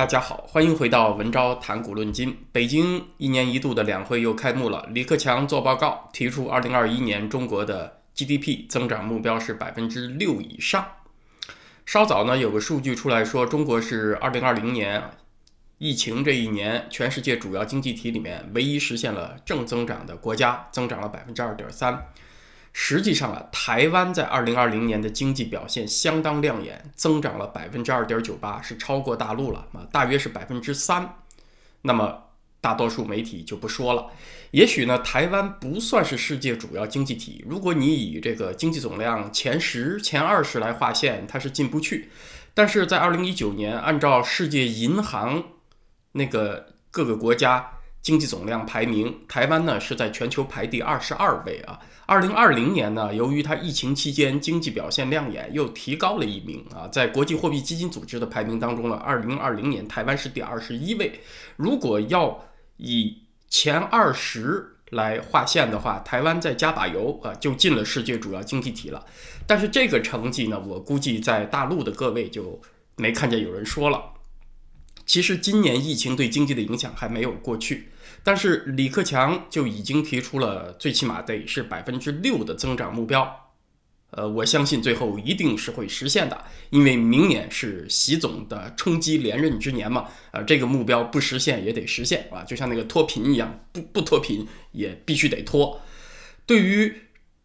大家好，欢迎回到文昭谈古论今。北京一年一度的两会又开幕了，李克强做报告，提出二零二一年中国的 GDP 增长目标是百分之六以上。稍早呢，有个数据出来说，中国是二零二零年疫情这一年，全世界主要经济体里面唯一实现了正增长的国家，增长了百分之二点三。实际上啊，台湾在二零二零年的经济表现相当亮眼，增长了百分之二点九八，是超过大陆了啊，大约是百分之三。那么大多数媒体就不说了。也许呢，台湾不算是世界主要经济体，如果你以这个经济总量前十、前二十来划线，它是进不去。但是在二零一九年，按照世界银行那个各个国家。经济总量排名，台湾呢是在全球排第二十二位啊。二零二零年呢，由于它疫情期间经济表现亮眼，又提高了一名啊，在国际货币基金组织的排名当中呢，二零二零年台湾是第二十一位。如果要以前二十来划线的话，台湾再加把油啊，就进了世界主要经济体了。但是这个成绩呢，我估计在大陆的各位就没看见有人说了。其实今年疫情对经济的影响还没有过去，但是李克强就已经提出了最起码得是百分之六的增长目标。呃，我相信最后一定是会实现的，因为明年是习总的冲击连任之年嘛。呃，这个目标不实现也得实现啊，就像那个脱贫一样，不不脱贫也必须得脱。对于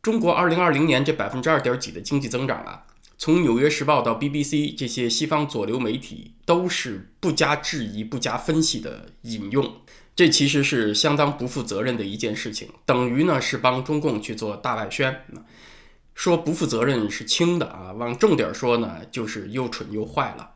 中国二零二零年这百分之二点几的经济增长啊。从《纽约时报》到 BBC，这些西方左流媒体都是不加质疑、不加分析的引用，这其实是相当不负责任的一件事情，等于呢是帮中共去做大外宣。说不负责任是轻的啊，往重点说呢，就是又蠢又坏了。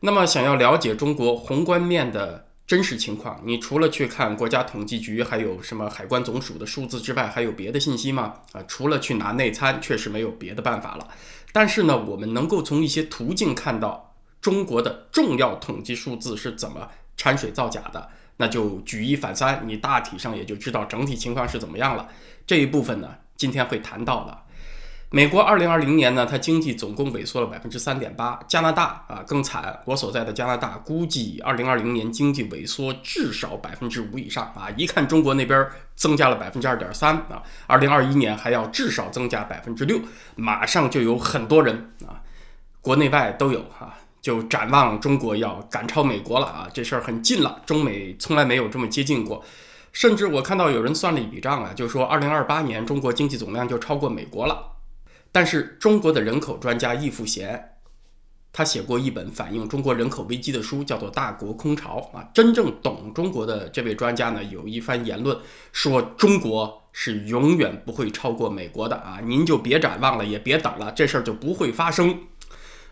那么，想要了解中国宏观面的真实情况，你除了去看国家统计局还有什么海关总署的数字之外，还有别的信息吗？啊，除了去拿内参，确实没有别的办法了。但是呢，我们能够从一些途径看到中国的重要统计数字是怎么掺水造假的，那就举一反三，你大体上也就知道整体情况是怎么样了。这一部分呢，今天会谈到的。美国二零二零年呢，它经济总共萎缩了百分之三点八。加拿大啊更惨，我所在的加拿大估计二零二零年经济萎缩至少百分之五以上啊。一看中国那边增加了百分之二点三啊，二零二一年还要至少增加百分之六，马上就有很多人啊，国内外都有哈，就展望中国要赶超美国了啊，这事儿很近了，中美从来没有这么接近过。甚至我看到有人算了一笔账啊，就说二零二八年中国经济总量就超过美国了。但是中国的人口专家易富贤，他写过一本反映中国人口危机的书，叫做《大国空巢》啊。真正懂中国的这位专家呢，有一番言论说，中国是永远不会超过美国的啊！您就别展望了，也别等了，这事儿就不会发生。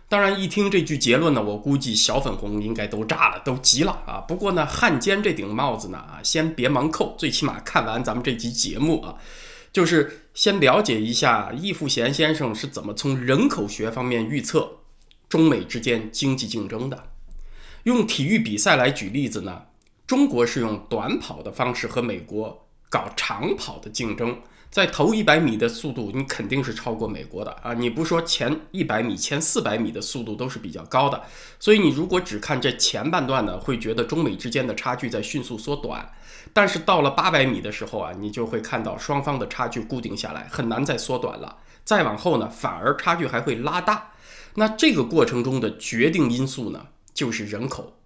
当然，一听这句结论呢，我估计小粉红应该都炸了，都急了啊。不过呢，汉奸这顶帽子呢啊，先别忙扣，最起码看完咱们这集节目啊。就是先了解一下易富贤先生是怎么从人口学方面预测中美之间经济竞争的。用体育比赛来举例子呢，中国是用短跑的方式和美国搞长跑的竞争。在头一百米的速度，你肯定是超过美国的啊！你不说前一百米、前四百米的速度都是比较高的，所以你如果只看这前半段呢，会觉得中美之间的差距在迅速缩短。但是到了八百米的时候啊，你就会看到双方的差距固定下来，很难再缩短了。再往后呢，反而差距还会拉大。那这个过程中的决定因素呢，就是人口。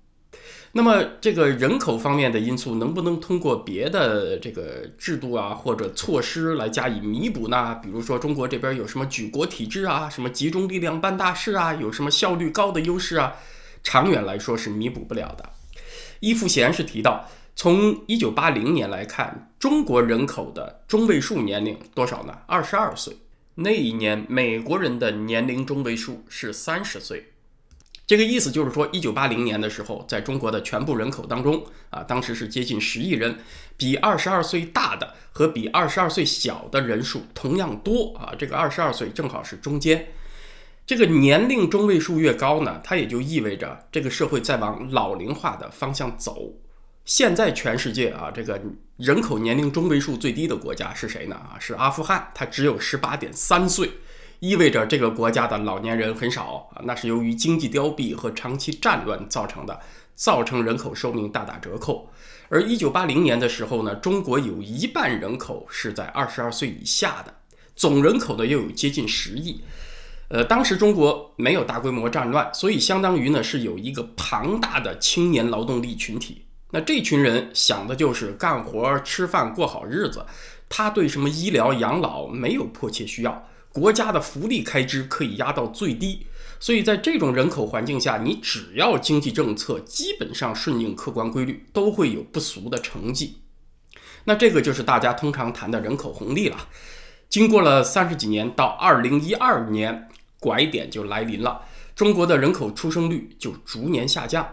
那么这个人口方面的因素能不能通过别的这个制度啊或者措施来加以弥补呢？比如说中国这边有什么举国体制啊，什么集中力量办大事啊，有什么效率高的优势啊？长远来说是弥补不了的。伊富贤是提到，从一九八零年来看，中国人口的中位数年龄多少呢？二十二岁。那一年美国人的年龄中位数是三十岁。这个意思就是说，一九八零年的时候，在中国的全部人口当中，啊，当时是接近十亿人，比二十二岁大的和比二十二岁小的人数同样多啊。这个二十二岁正好是中间，这个年龄中位数越高呢，它也就意味着这个社会在往老龄化的方向走。现在全世界啊，这个人口年龄中位数最低的国家是谁呢？啊，是阿富汗，它只有十八点三岁。意味着这个国家的老年人很少啊，那是由于经济凋敝和长期战乱造成的，造成人口寿命大打折扣。而一九八零年的时候呢，中国有一半人口是在二十二岁以下的，总人口呢又有接近十亿。呃，当时中国没有大规模战乱，所以相当于呢是有一个庞大的青年劳动力群体。那这群人想的就是干活、吃饭、过好日子，他对什么医疗养老没有迫切需要，国家的福利开支可以压到最低。所以在这种人口环境下，你只要经济政策基本上顺应客观规律，都会有不俗的成绩。那这个就是大家通常谈的人口红利了。经过了三十几年，到二零一二年。拐点就来临了，中国的人口出生率就逐年下降。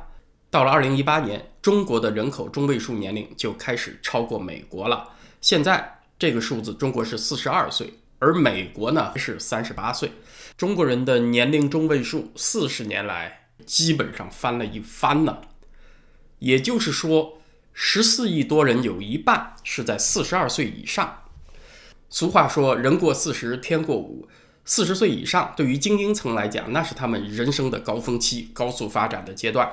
到了二零一八年，中国的人口中位数年龄就开始超过美国了。现在这个数字，中国是四十二岁，而美国呢是三十八岁。中国人的年龄中位数四十年来基本上翻了一番呢。也就是说，十四亿多人有一半是在四十二岁以上。俗话说，人过四十天过五。四十岁以上，对于精英层来讲，那是他们人生的高峰期、高速发展的阶段。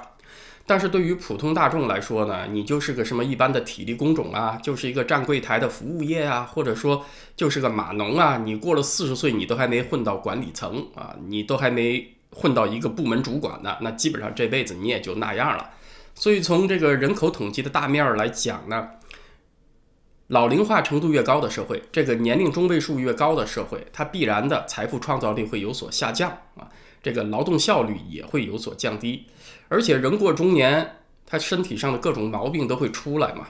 但是对于普通大众来说呢，你就是个什么一般的体力工种啊，就是一个站柜台的服务业啊，或者说就是个码农啊。你过了四十岁，你都还没混到管理层啊，你都还没混到一个部门主管呢，那基本上这辈子你也就那样了。所以从这个人口统计的大面儿来讲呢。老龄化程度越高的社会，这个年龄中位数越高的社会，它必然的财富创造力会有所下降啊，这个劳动效率也会有所降低，而且人过中年，他身体上的各种毛病都会出来嘛。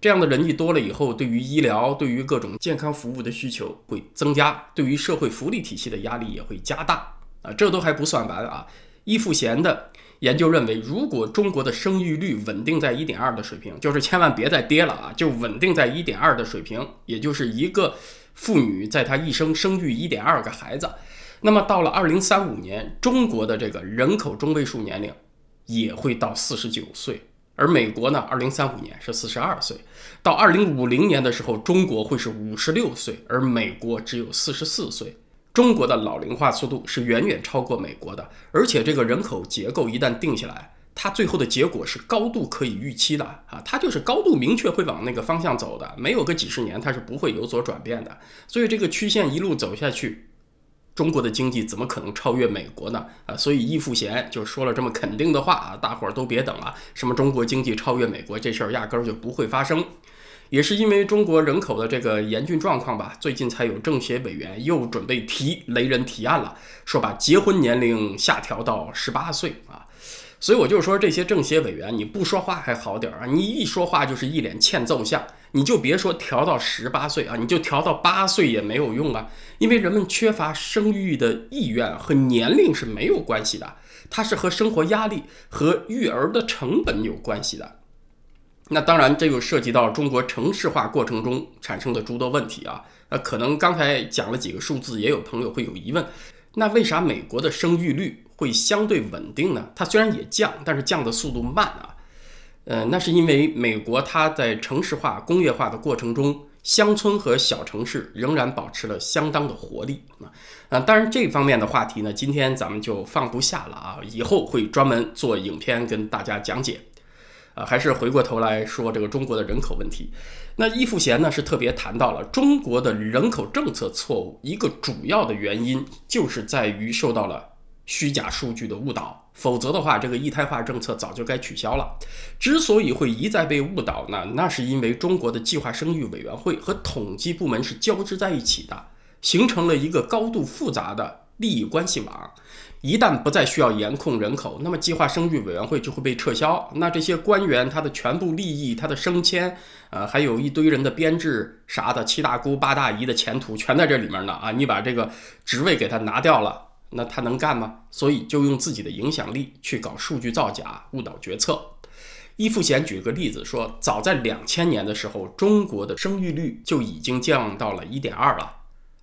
这样的人一多了以后，对于医疗、对于各种健康服务的需求会增加，对于社会福利体系的压力也会加大啊。这都还不算完啊，伊富贤的。研究认为，如果中国的生育率稳定在一点二的水平，就是千万别再跌了啊，就稳定在一点二的水平，也就是一个妇女在她一生生育一点二个孩子，那么到了二零三五年，中国的这个人口中位数年龄也会到四十九岁，而美国呢，二零三五年是四十二岁，到二零五零年的时候，中国会是五十六岁，而美国只有四十四岁。中国的老龄化速度是远远超过美国的，而且这个人口结构一旦定下来，它最后的结果是高度可以预期的啊，它就是高度明确会往那个方向走的，没有个几十年它是不会有所转变的。所以这个曲线一路走下去，中国的经济怎么可能超越美国呢？啊，所以易富贤就说了这么肯定的话啊，大伙儿都别等了，什么中国经济超越美国这事儿压根儿就不会发生。也是因为中国人口的这个严峻状况吧，最近才有政协委员又准备提雷人提案了，说把结婚年龄下调到十八岁啊。所以我就说这些政协委员，你不说话还好点儿啊，你一说话就是一脸欠揍相。你就别说调到十八岁啊，你就调到八岁也没有用啊，因为人们缺乏生育的意愿和年龄是没有关系的，它是和生活压力和育儿的成本有关系的。那当然，这又涉及到中国城市化过程中产生的诸多问题啊。呃，可能刚才讲了几个数字，也有朋友会有疑问。那为啥美国的生育率会相对稳定呢？它虽然也降，但是降的速度慢啊。呃，那是因为美国它在城市化、工业化的过程中，乡村和小城市仍然保持了相当的活力啊。啊，当然这方面的话题呢，今天咱们就放不下了啊，以后会专门做影片跟大家讲解。啊，还是回过头来说这个中国的人口问题。那易富贤呢是特别谈到了中国的人口政策错误，一个主要的原因就是在于受到了虚假数据的误导，否则的话，这个一胎化政策早就该取消了。之所以会一再被误导呢，那是因为中国的计划生育委员会和统计部门是交织在一起的，形成了一个高度复杂的利益关系网。一旦不再需要严控人口，那么计划生育委员会就会被撤销。那这些官员他的全部利益、他的升迁，呃，还有一堆人的编制啥的，七大姑八大姨的前途全在这里面呢啊！你把这个职位给他拿掉了，那他能干吗？所以就用自己的影响力去搞数据造假、误导决策。易富贤举个例子说，早在两千年的时候，中国的生育率就已经降到了一点二了。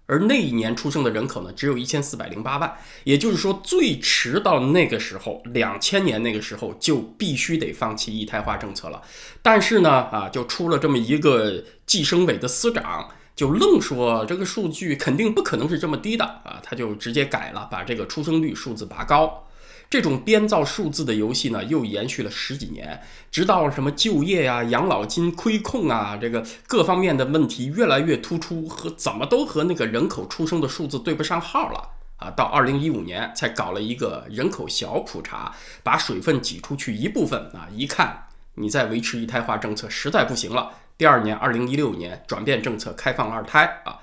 而那一年出生的人口呢，只有一千四百零八万，也就是说，最迟到那个时候，两千年那个时候就必须得放弃一胎化政策了。但是呢，啊，就出了这么一个计生委的司长，就愣说这个数据肯定不可能是这么低的啊，他就直接改了，把这个出生率数字拔高。这种编造数字的游戏呢，又延续了十几年，直到什么就业呀、养老金亏空啊，这个各方面的问题越来越突出，和怎么都和那个人口出生的数字对不上号了啊！到二零一五年才搞了一个人口小普查，把水分挤出去一部分啊，一看你再维持一胎化政策实在不行了。第二年，二零一六年转变政策，开放二胎啊，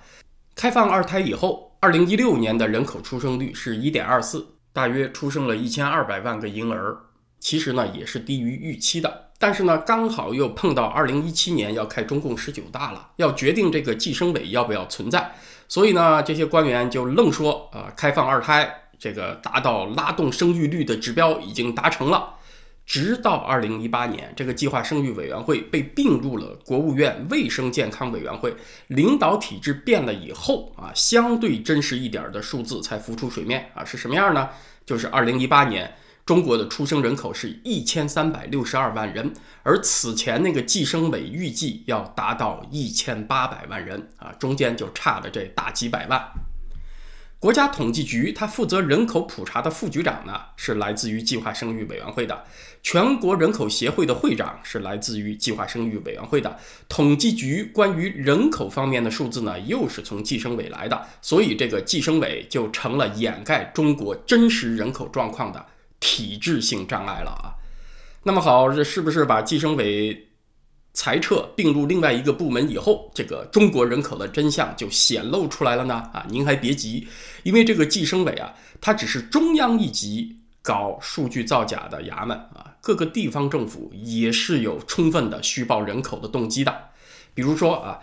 开放二胎以后，二零一六年的人口出生率是一点二四。大约出生了一千二百万个婴儿，其实呢也是低于预期的。但是呢，刚好又碰到二零一七年要开中共十九大了，要决定这个计生委要不要存在，所以呢，这些官员就愣说啊，开放二胎，这个达到拉动生育率的指标已经达成了。直到二零一八年，这个计划生育委员会被并入了国务院卫生健康委员会，领导体制变了以后啊，相对真实一点的数字才浮出水面啊，是什么样呢？就是二零一八年中国的出生人口是一千三百六十二万人，而此前那个计生委预计要达到一千八百万人啊，中间就差了这大几百万。国家统计局，它负责人口普查的副局长呢，是来自于计划生育委员会的；全国人口协会的会长是来自于计划生育委员会的；统计局关于人口方面的数字呢，又是从计生委来的。所以，这个计生委就成了掩盖中国真实人口状况的体制性障碍了啊。那么好，这是不是把计生委？裁撤并入另外一个部门以后，这个中国人口的真相就显露出来了呢。啊，您还别急，因为这个计生委啊，它只是中央一级搞数据造假的衙门啊，各个地方政府也是有充分的虚报人口的动机的。比如说啊，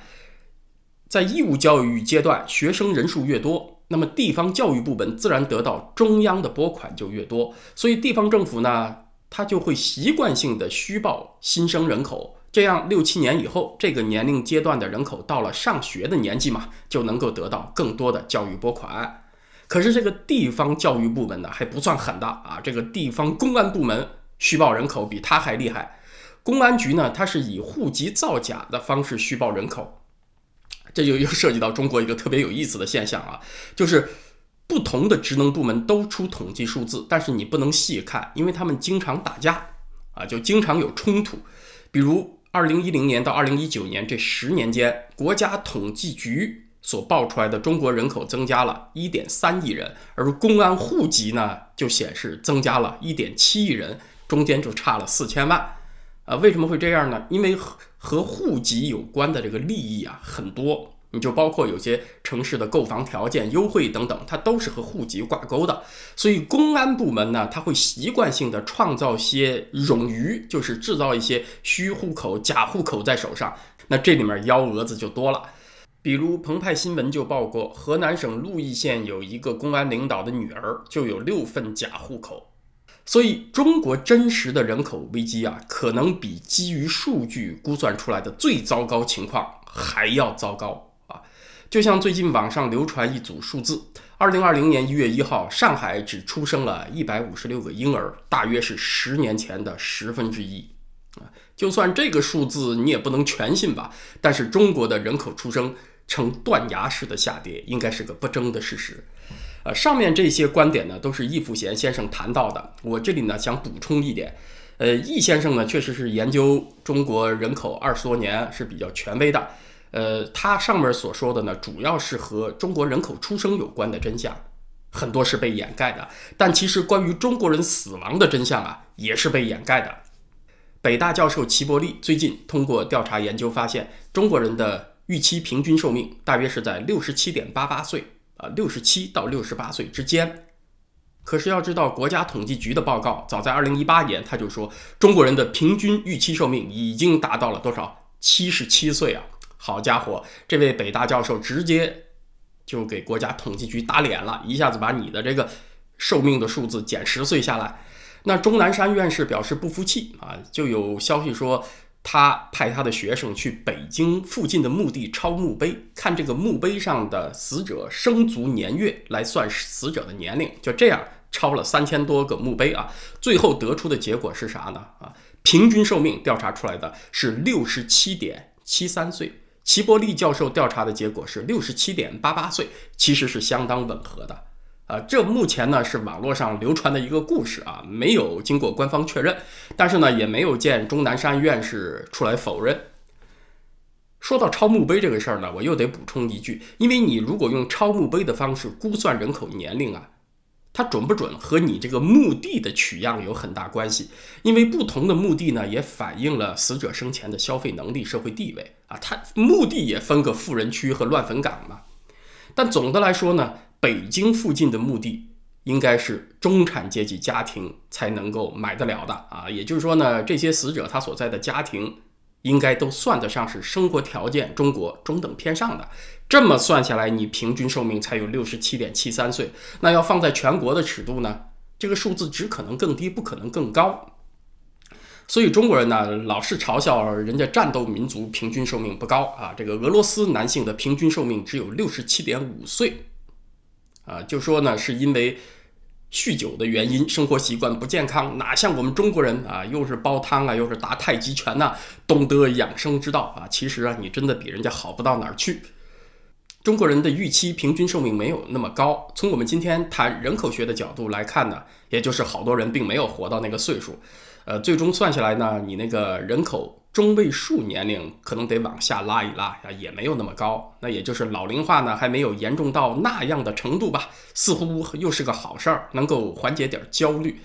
在义务教育阶段，学生人数越多，那么地方教育部门自然得到中央的拨款就越多，所以地方政府呢，它就会习惯性的虚报新生人口。这样六七年以后，这个年龄阶段的人口到了上学的年纪嘛，就能够得到更多的教育拨款。可是这个地方教育部门呢，还不算狠的啊，这个地方公安部门虚报人口比他还厉害。公安局呢，它是以户籍造假的方式虚报人口，这就又涉及到中国一个特别有意思的现象啊，就是不同的职能部门都出统计数字，但是你不能细看，因为他们经常打架啊，就经常有冲突，比如。二零一零年到二零一九年这十年间，国家统计局所报出来的中国人口增加了一点三亿人，而公安户籍呢就显示增加了一点七亿人，中间就差了四千万。啊，为什么会这样呢？因为和和户籍有关的这个利益啊很多。你就包括有些城市的购房条件优惠等等，它都是和户籍挂钩的。所以公安部门呢，它会习惯性的创造些冗余，就是制造一些虚户口、假户口在手上。那这里面幺蛾子就多了。比如澎湃新闻就报过，河南省鹿邑县有一个公安领导的女儿就有六份假户口。所以中国真实的人口危机啊，可能比基于数据估算出来的最糟糕情况还要糟糕。就像最近网上流传一组数字，二零二零年一月一号，上海只出生了一百五十六个婴儿，大约是十年前的十分之一。啊，就算这个数字你也不能全信吧，但是中国的人口出生呈断崖式的下跌，应该是个不争的事实。呃，上面这些观点呢，都是易富贤先生谈到的，我这里呢想补充一点，呃，易先生呢确实是研究中国人口二十多年，是比较权威的。呃，他上面所说的呢，主要是和中国人口出生有关的真相，很多是被掩盖的。但其实关于中国人死亡的真相啊，也是被掩盖的。北大教授齐伯利最近通过调查研究发现，中国人的预期平均寿命大约是在六十七点八八岁啊，六十七到六十八岁之间。可是要知道，国家统计局的报告早在二零一八年他就说，中国人的平均预期寿命已经达到了多少？七十七岁啊！好家伙，这位北大教授直接就给国家统计局打脸了，一下子把你的这个寿命的数字减十岁下来。那钟南山院士表示不服气啊，就有消息说他派他的学生去北京附近的墓地抄墓碑，看这个墓碑上的死者生卒年月来算死者的年龄。就这样抄了三千多个墓碑啊，最后得出的结果是啥呢？啊，平均寿命调查出来的是六十七点七三岁。齐伯利教授调查的结果是六十七点八八岁，其实是相当吻合的。啊，这目前呢是网络上流传的一个故事啊，没有经过官方确认，但是呢也没有见钟南山院士出来否认。说到抄墓碑这个事儿呢，我又得补充一句，因为你如果用抄墓碑的方式估算人口年龄啊，它准不准和你这个墓地的取样有很大关系。因为不同的墓地呢，也反映了死者生前的消费能力、社会地位啊。它墓地也分个富人区和乱坟岗嘛。但总的来说呢，北京附近的墓地应该是中产阶级家庭才能够买得了的啊。也就是说呢，这些死者他所在的家庭。应该都算得上是生活条件中国中等偏上的，这么算下来，你平均寿命才有六十七点七三岁。那要放在全国的尺度呢，这个数字只可能更低，不可能更高。所以中国人呢，老是嘲笑人家战斗民族平均寿命不高啊。这个俄罗斯男性的平均寿命只有六十七点五岁，啊，就说呢，是因为。酗酒的原因，生活习惯不健康，哪像我们中国人啊，又是煲汤啊，又是打太极拳呐，懂得养生之道啊。其实啊，你真的比人家好不到哪儿去。中国人的预期平均寿命没有那么高。从我们今天谈人口学的角度来看呢，也就是好多人并没有活到那个岁数。呃，最终算下来呢，你那个人口。中位数年龄可能得往下拉一拉啊，也没有那么高。那也就是老龄化呢，还没有严重到那样的程度吧。似乎又是个好事儿，能够缓解点焦虑。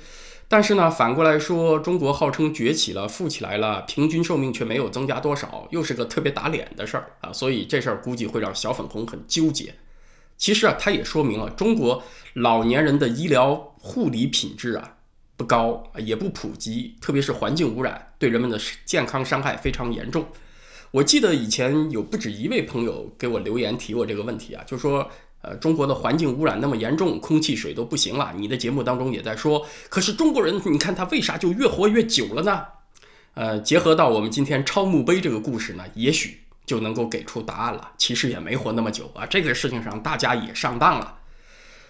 但是呢，反过来说，中国号称崛起了、富起来了，平均寿命却没有增加多少，又是个特别打脸的事儿啊。所以这事儿估计会让小粉红很纠结。其实啊，它也说明了中国老年人的医疗护理品质啊。不高也不普及，特别是环境污染对人们的健康伤害非常严重。我记得以前有不止一位朋友给我留言提过这个问题啊，就说呃中国的环境污染那么严重，空气水都不行了。你的节目当中也在说，可是中国人你看他为啥就越活越久了呢？呃，结合到我们今天抄墓碑这个故事呢，也许就能够给出答案了。其实也没活那么久啊，这个事情上大家也上当了。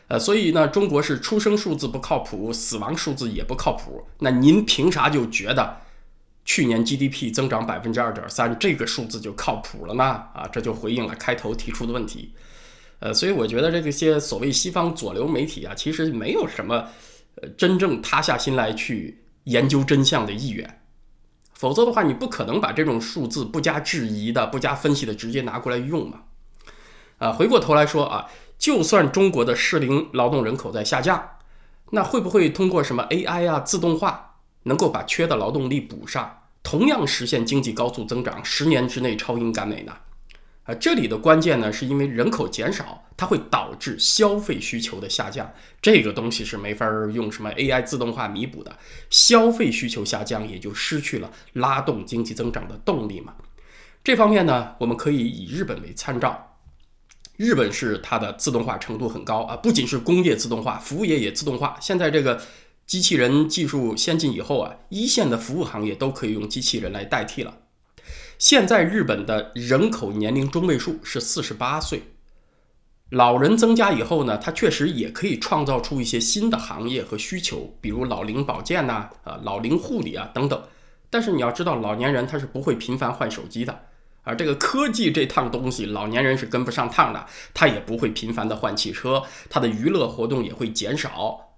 呃，所以呢，中国是出生数字不靠谱，死亡数字也不靠谱。那您凭啥就觉得去年 GDP 增长百分之二点三这个数字就靠谱了呢？啊，这就回应了开头提出的问题。呃，所以我觉得这个些所谓西方左流媒体啊，其实没有什么呃真正塌下心来去研究真相的意愿。否则的话，你不可能把这种数字不加质疑的、不加分析的直接拿过来用嘛。啊，回过头来说啊。就算中国的适龄劳动人口在下降，那会不会通过什么 AI 啊、自动化，能够把缺的劳动力补上，同样实现经济高速增长，十年之内超英赶美呢？啊，这里的关键呢，是因为人口减少，它会导致消费需求的下降，这个东西是没法用什么 AI 自动化弥补的。消费需求下降，也就失去了拉动经济增长的动力嘛。这方面呢，我们可以以日本为参照。日本是它的自动化程度很高啊，不仅是工业自动化，服务业也自动化。现在这个机器人技术先进以后啊，一线的服务行业都可以用机器人来代替了。现在日本的人口年龄中位数是四十八岁，老人增加以后呢，它确实也可以创造出一些新的行业和需求，比如老龄保健呐，啊，老龄护理啊等等。但是你要知道，老年人他是不会频繁换手机的。而这个科技这趟东西，老年人是跟不上趟的，他也不会频繁的换汽车，他的娱乐活动也会减少。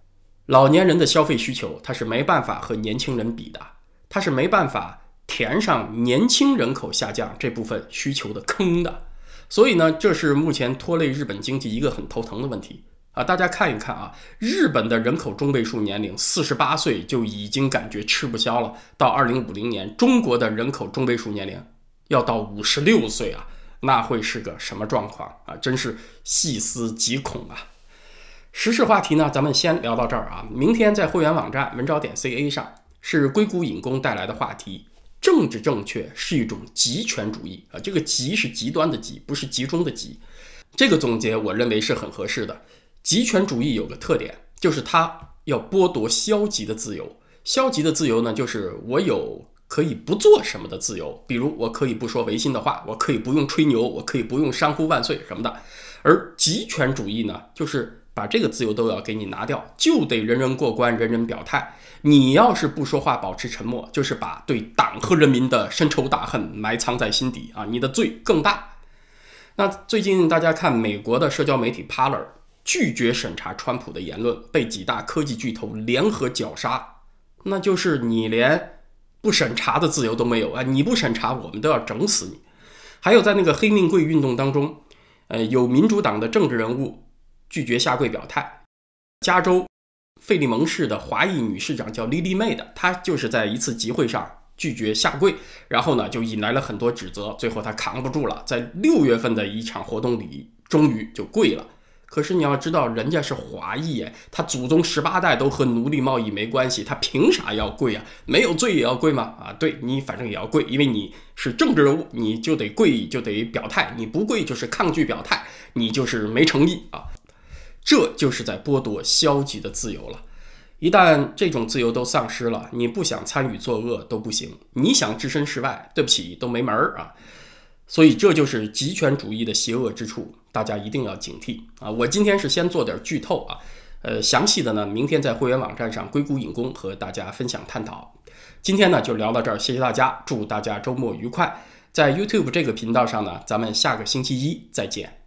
老年人的消费需求，他是没办法和年轻人比的，他是没办法填上年轻人口下降这部分需求的坑的。所以呢，这是目前拖累日本经济一个很头疼的问题啊！大家看一看啊，日本的人口中位数年龄四十八岁就已经感觉吃不消了，到二零五零年，中国的人口中位数年龄。要到五十六岁啊，那会是个什么状况啊？真是细思极恐啊！时事话题呢，咱们先聊到这儿啊。明天在会员网站文昭点 ca 上是硅谷引工带来的话题：政治正确是一种极权主义啊。这个“极”是极端的“极”，不是集中的“集”。这个总结我认为是很合适的。极权主义有个特点，就是它要剥夺消极的自由。消极的自由呢，就是我有。可以不做什么的自由，比如我可以不说违心的话，我可以不用吹牛，我可以不用“山呼万岁”什么的。而极权主义呢，就是把这个自由都要给你拿掉，就得人人过关，人人表态。你要是不说话，保持沉默，就是把对党和人民的深仇大恨埋藏在心底啊，你的罪更大。那最近大家看美国的社交媒体 Parler 拒绝审查川普的言论，被几大科技巨头联合绞杀，那就是你连不审查的自由都没有啊！你不审查，我们都要整死你。还有在那个黑命贵运动当中，呃，有民主党的政治人物。拒绝下跪表态。加州费利蒙市的华裔女市长叫莉莉妹的，她就是在一次集会上拒绝下跪，然后呢就引来了很多指责，最后她扛不住了，在六月份的一场活动里终于就跪了。可是你要知道，人家是华裔哎，他祖宗十八代都和奴隶贸易没关系，他凭啥要跪啊？没有罪也要跪吗？啊，对你反正也要跪，因为你是政治人物，你就得跪，就得表态，你不跪就是抗拒表态，你就是没诚意啊。这就是在剥夺消极的自由了。一旦这种自由都丧失了，你不想参与作恶都不行，你想置身事外，对不起都没门儿啊！所以这就是极权主义的邪恶之处，大家一定要警惕啊！我今天是先做点剧透啊，呃，详细的呢，明天在会员网站上硅谷引工和大家分享探讨。今天呢就聊到这儿，谢谢大家，祝大家周末愉快。在 YouTube 这个频道上呢，咱们下个星期一再见。